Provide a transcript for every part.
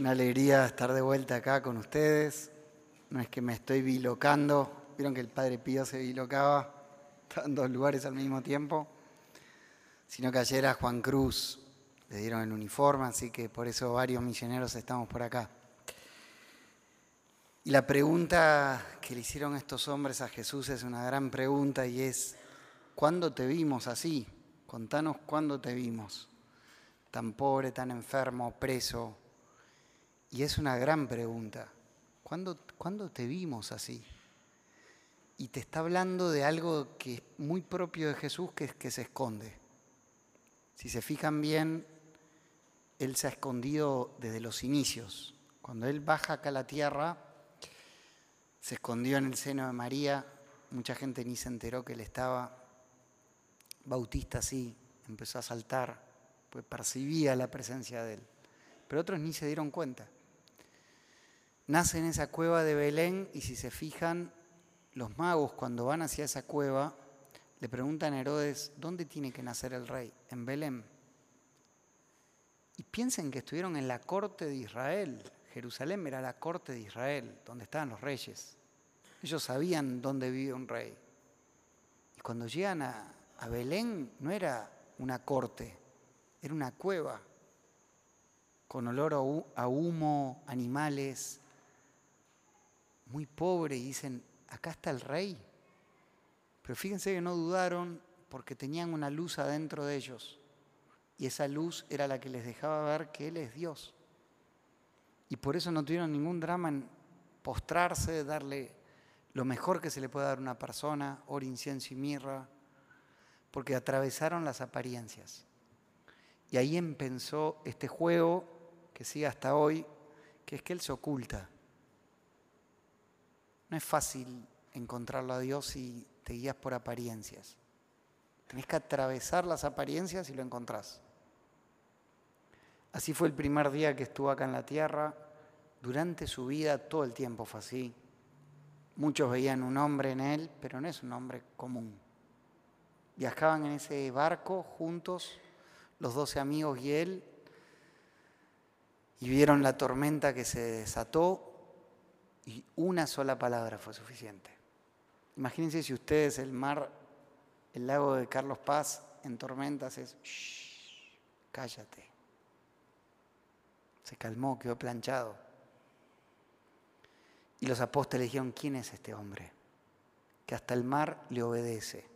Una alegría estar de vuelta acá con ustedes. No es que me estoy bilocando. Vieron que el Padre Pío se bilocaba. En dos lugares al mismo tiempo. Sino que ayer a Juan Cruz le dieron el uniforme, así que por eso varios misioneros estamos por acá. Y la pregunta que le hicieron estos hombres a Jesús es una gran pregunta y es, ¿cuándo te vimos así? Contanos cuándo te vimos, tan pobre, tan enfermo, preso. Y es una gran pregunta. ¿Cuándo, ¿cuándo te vimos así? Y te está hablando de algo que es muy propio de Jesús, que es que se esconde. Si se fijan bien, Él se ha escondido desde los inicios. Cuando Él baja acá a la tierra, se escondió en el seno de María, mucha gente ni se enteró que Él estaba. Bautista sí, empezó a saltar, pues percibía la presencia de Él. Pero otros ni se dieron cuenta. Nace en esa cueva de Belén y si se fijan, los magos cuando van hacia esa cueva le preguntan a Herodes, ¿dónde tiene que nacer el rey? En Belén. Y piensen que estuvieron en la corte de Israel. Jerusalén era la corte de Israel, donde estaban los reyes. Ellos sabían dónde vivía un rey. Y cuando llegan a, a Belén no era una corte, era una cueva con olor a humo, animales, muy pobre, y dicen, acá está el rey. Pero fíjense que no dudaron porque tenían una luz adentro de ellos. Y esa luz era la que les dejaba ver que Él es Dios. Y por eso no tuvieron ningún drama en postrarse, darle lo mejor que se le puede dar a una persona, oro, incienso y mirra, porque atravesaron las apariencias. Y ahí empezó este juego que sigue hasta hoy, que es que Él se oculta. No es fácil encontrarlo a Dios si te guías por apariencias. Tenés que atravesar las apariencias y lo encontrás. Así fue el primer día que estuvo acá en la tierra. Durante su vida todo el tiempo fue así. Muchos veían un hombre en él, pero no es un hombre común. Viajaban en ese barco juntos, los doce amigos y él, y vieron la tormenta que se desató y una sola palabra fue suficiente. Imagínense si ustedes el mar, el lago de Carlos Paz en tormentas es, Shh, cállate. Se calmó, quedó planchado. Y los apóstoles dijeron, ¿quién es este hombre? Que hasta el mar le obedece.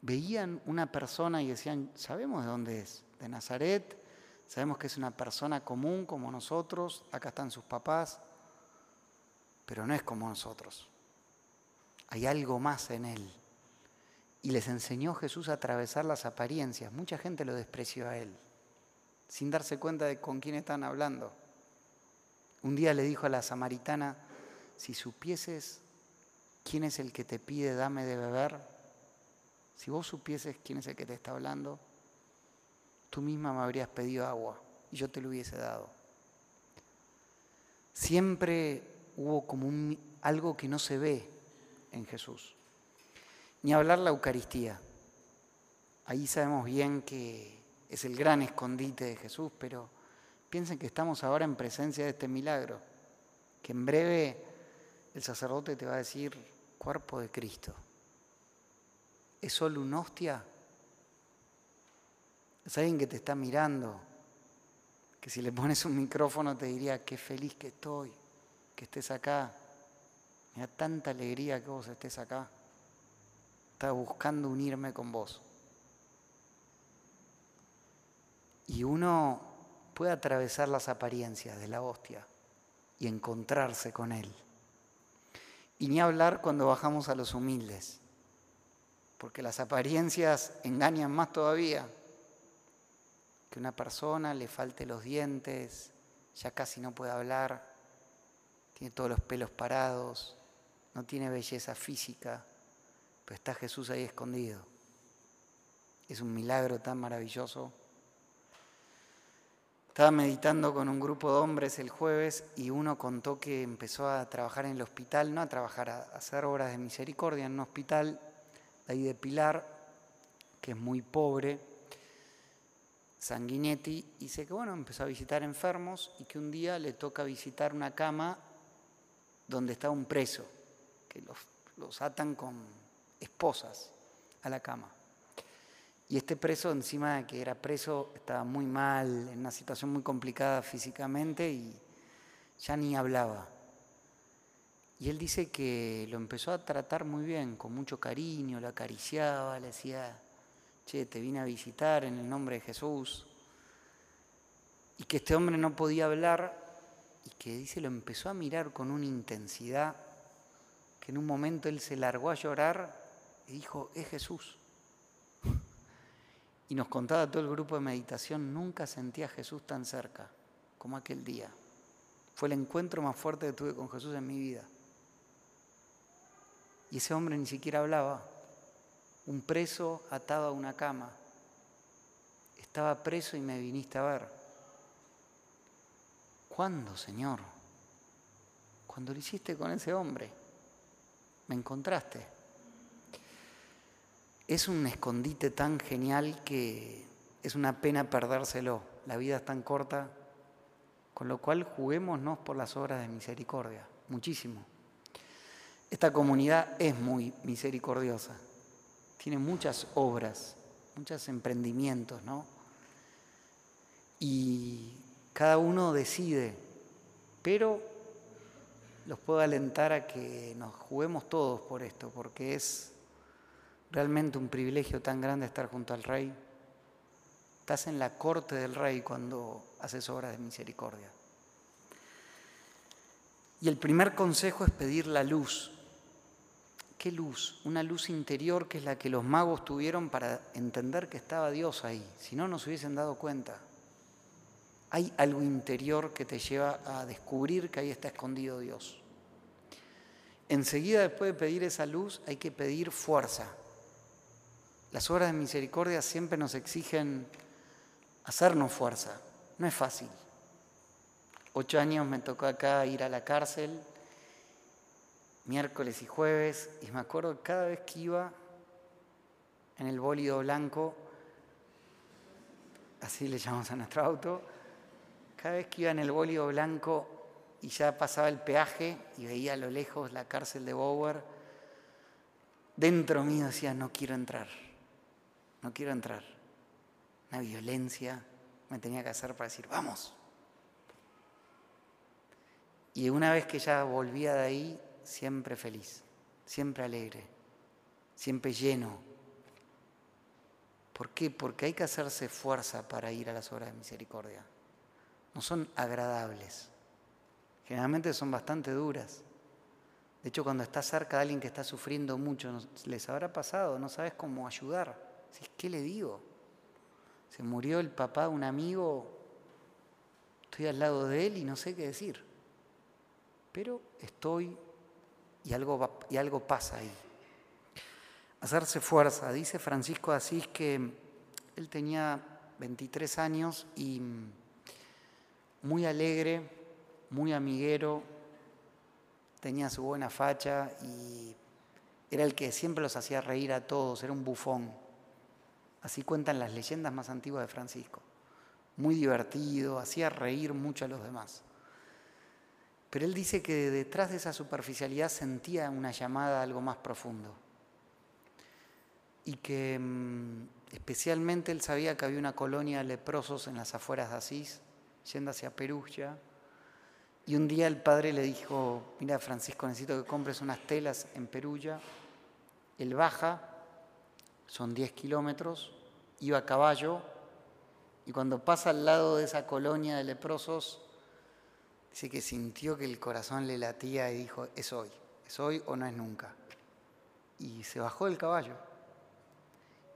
Veían una persona y decían, sabemos de dónde es, de Nazaret, sabemos que es una persona común como nosotros, acá están sus papás, pero no es como nosotros. Hay algo más en él. Y les enseñó Jesús a atravesar las apariencias. Mucha gente lo despreció a él, sin darse cuenta de con quién están hablando. Un día le dijo a la samaritana, si supieses quién es el que te pide dame de beber, si vos supieses quién es el que te está hablando, tú misma me habrías pedido agua y yo te lo hubiese dado. Siempre hubo como un, algo que no se ve en Jesús. Ni hablar la Eucaristía. Ahí sabemos bien que es el gran escondite de Jesús, pero piensen que estamos ahora en presencia de este milagro, que en breve el sacerdote te va a decir cuerpo de Cristo. ¿Es solo una hostia? Es alguien que te está mirando, que si le pones un micrófono te diría, qué feliz que estoy, que estés acá. Me da tanta alegría que vos estés acá. Estaba buscando unirme con vos. Y uno puede atravesar las apariencias de la hostia y encontrarse con Él. Y ni hablar cuando bajamos a los humildes, porque las apariencias engañan más todavía que una persona le falte los dientes, ya casi no puede hablar, tiene todos los pelos parados, no tiene belleza física, pero está Jesús ahí escondido. Es un milagro tan maravilloso. Estaba meditando con un grupo de hombres el jueves y uno contó que empezó a trabajar en el hospital, no a trabajar, a hacer obras de misericordia en un hospital de ahí de Pilar, que es muy pobre Sanguinetti, dice que bueno, empezó a visitar enfermos y que un día le toca visitar una cama donde está un preso, que los, los atan con esposas a la cama. Y este preso, encima de que era preso, estaba muy mal, en una situación muy complicada físicamente y ya ni hablaba. Y él dice que lo empezó a tratar muy bien, con mucho cariño, lo acariciaba, le decía, che, te vine a visitar en el nombre de Jesús. Y que este hombre no podía hablar y que dice, lo empezó a mirar con una intensidad que en un momento él se largó a llorar y dijo, es Jesús. Y nos contaba todo el grupo de meditación, nunca sentía a Jesús tan cerca como aquel día. Fue el encuentro más fuerte que tuve con Jesús en mi vida. Y ese hombre ni siquiera hablaba, un preso atado a una cama. Estaba preso y me viniste a ver. ¿Cuándo, Señor? Cuando lo hiciste con ese hombre. Me encontraste. Es un escondite tan genial que es una pena perdérselo. La vida es tan corta. Con lo cual juguémonos por las obras de misericordia. Muchísimo. Esta comunidad es muy misericordiosa tiene muchas obras, muchos emprendimientos, ¿no? Y cada uno decide, pero los puedo alentar a que nos juguemos todos por esto, porque es realmente un privilegio tan grande estar junto al Rey. Estás en la corte del Rey cuando haces obras de misericordia. Y el primer consejo es pedir la luz, ¿Qué luz? Una luz interior que es la que los magos tuvieron para entender que estaba Dios ahí. Si no, no se hubiesen dado cuenta. Hay algo interior que te lleva a descubrir que ahí está escondido Dios. Enseguida, después de pedir esa luz, hay que pedir fuerza. Las obras de misericordia siempre nos exigen hacernos fuerza. No es fácil. Ocho años me tocó acá ir a la cárcel miércoles y jueves, y me acuerdo cada vez que iba en el bólido blanco, así le llamamos a nuestro auto, cada vez que iba en el bólido blanco y ya pasaba el peaje y veía a lo lejos la cárcel de Bower, dentro mío decía, no quiero entrar, no quiero entrar. Una violencia me tenía que hacer para decir, vamos. Y una vez que ya volvía de ahí, siempre feliz, siempre alegre, siempre lleno. ¿Por qué? Porque hay que hacerse fuerza para ir a las obras de misericordia. No son agradables. Generalmente son bastante duras. De hecho, cuando estás cerca de alguien que está sufriendo mucho, les habrá pasado, no sabes cómo ayudar. ¿Qué le digo? Se murió el papá de un amigo, estoy al lado de él y no sé qué decir. Pero estoy y algo, y algo pasa ahí. Hacerse fuerza. Dice Francisco de Asís que él tenía 23 años y muy alegre, muy amiguero, tenía su buena facha y era el que siempre los hacía reír a todos, era un bufón. Así cuentan las leyendas más antiguas de Francisco. Muy divertido, hacía reír mucho a los demás. Pero él dice que detrás de esa superficialidad sentía una llamada a algo más profundo. Y que mm, especialmente él sabía que había una colonia de leprosos en las afueras de Asís, yendo hacia Perugia. Y un día el padre le dijo, mira Francisco, necesito que compres unas telas en Perugia. Él baja, son 10 kilómetros, iba a caballo, y cuando pasa al lado de esa colonia de leprosos, Dice que sintió que el corazón le latía y dijo, es hoy, es hoy o no es nunca. Y se bajó del caballo.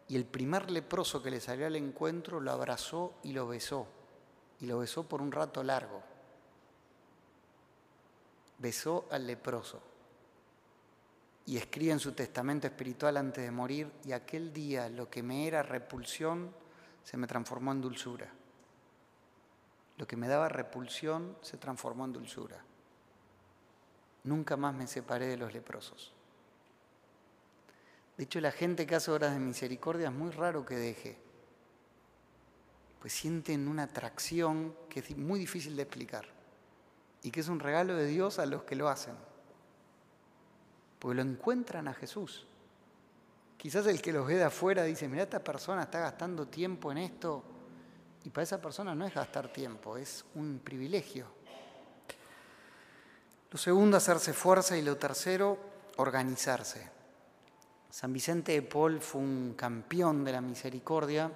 Y el primer leproso que le salió al encuentro lo abrazó y lo besó. Y lo besó por un rato largo. Besó al leproso. Y escribe en su testamento espiritual antes de morir, y aquel día lo que me era repulsión se me transformó en dulzura. Lo que me daba repulsión se transformó en dulzura. Nunca más me separé de los leprosos. De hecho, la gente que hace obras de misericordia es muy raro que deje. pues sienten una atracción que es muy difícil de explicar y que es un regalo de Dios a los que lo hacen, porque lo encuentran a Jesús. Quizás el que los ve de afuera dice, mira, esta persona está gastando tiempo en esto, y para esa persona no es gastar tiempo, es un privilegio. Lo segundo, hacerse fuerza, y lo tercero, organizarse. San Vicente de Paul fue un campeón de la misericordia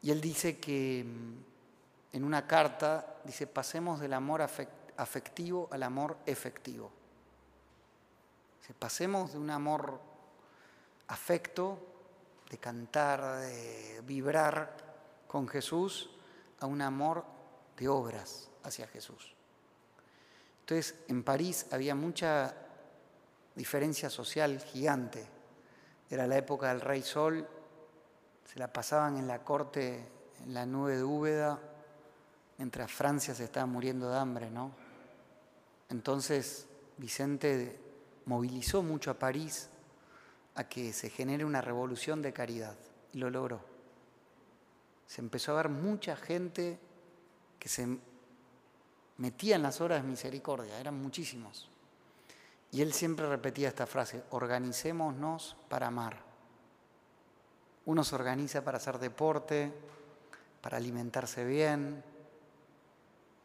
y él dice que mm, en una carta, dice, pasemos del amor afectivo al amor efectivo. Pasemos de un amor afecto, de cantar, de vibrar con Jesús, a un amor de obras hacia Jesús. Entonces, en París había mucha diferencia social gigante. Era la época del Rey Sol se la pasaban en la corte, en la nube de Úbeda, mientras Francia se estaba muriendo de hambre, ¿no? Entonces Vicente movilizó mucho a París a que se genere una revolución de caridad y lo logró. Se empezó a ver mucha gente que se metía en las horas de misericordia, eran muchísimos. Y él siempre repetía esta frase, organicémonos para amar. Uno se organiza para hacer deporte, para alimentarse bien,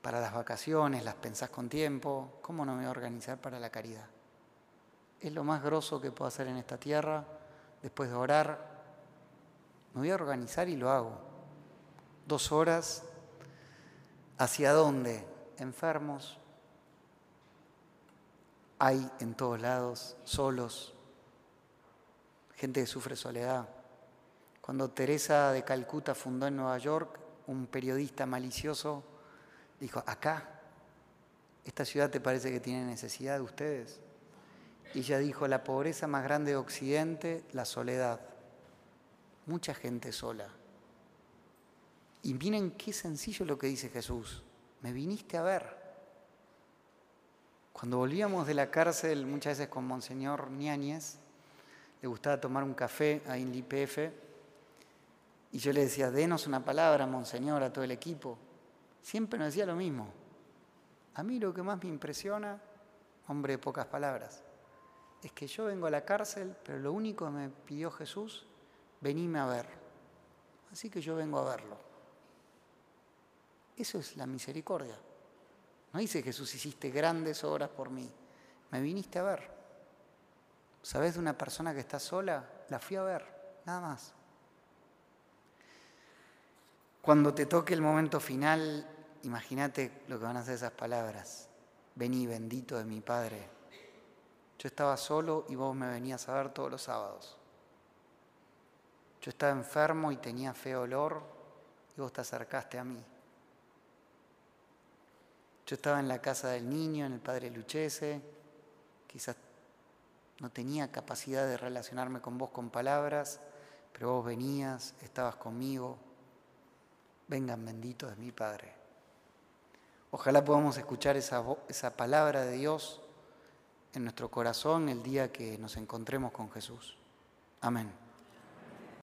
para las vacaciones, las pensás con tiempo. ¿Cómo no me voy a organizar para la caridad? Es lo más grosso que puedo hacer en esta tierra. Después de orar, me voy a organizar y lo hago. Dos horas. ¿Hacia dónde? Enfermos. Hay en todos lados, solos, gente que sufre soledad. Cuando Teresa de Calcuta fundó en Nueva York, un periodista malicioso dijo, acá, esta ciudad te parece que tiene necesidad de ustedes. Y ella dijo, la pobreza más grande de Occidente, la soledad. Mucha gente sola. Y miren qué sencillo lo que dice Jesús. Me viniste a ver. Cuando volvíamos de la cárcel, muchas veces con Monseñor Ñáñez, le gustaba tomar un café ahí en el IPF, y yo le decía, denos una palabra, monseñor, a todo el equipo. Siempre nos decía lo mismo. A mí lo que más me impresiona, hombre de pocas palabras, es que yo vengo a la cárcel, pero lo único que me pidió Jesús, venime a ver. Así que yo vengo a verlo. Eso es la misericordia. No dice Jesús, hiciste grandes obras por mí. Me viniste a ver. ¿Sabes de una persona que está sola? La fui a ver, nada más. Cuando te toque el momento final, imagínate lo que van a hacer esas palabras. Vení, bendito de mi Padre. Yo estaba solo y vos me venías a ver todos los sábados. Yo estaba enfermo y tenía feo olor y vos te acercaste a mí. Yo estaba en la casa del niño, en el padre Luchese, quizás no tenía capacidad de relacionarme con vos con palabras, pero vos venías, estabas conmigo, vengan benditos de mi Padre. Ojalá podamos escuchar esa, esa palabra de Dios en nuestro corazón el día que nos encontremos con Jesús. Amén.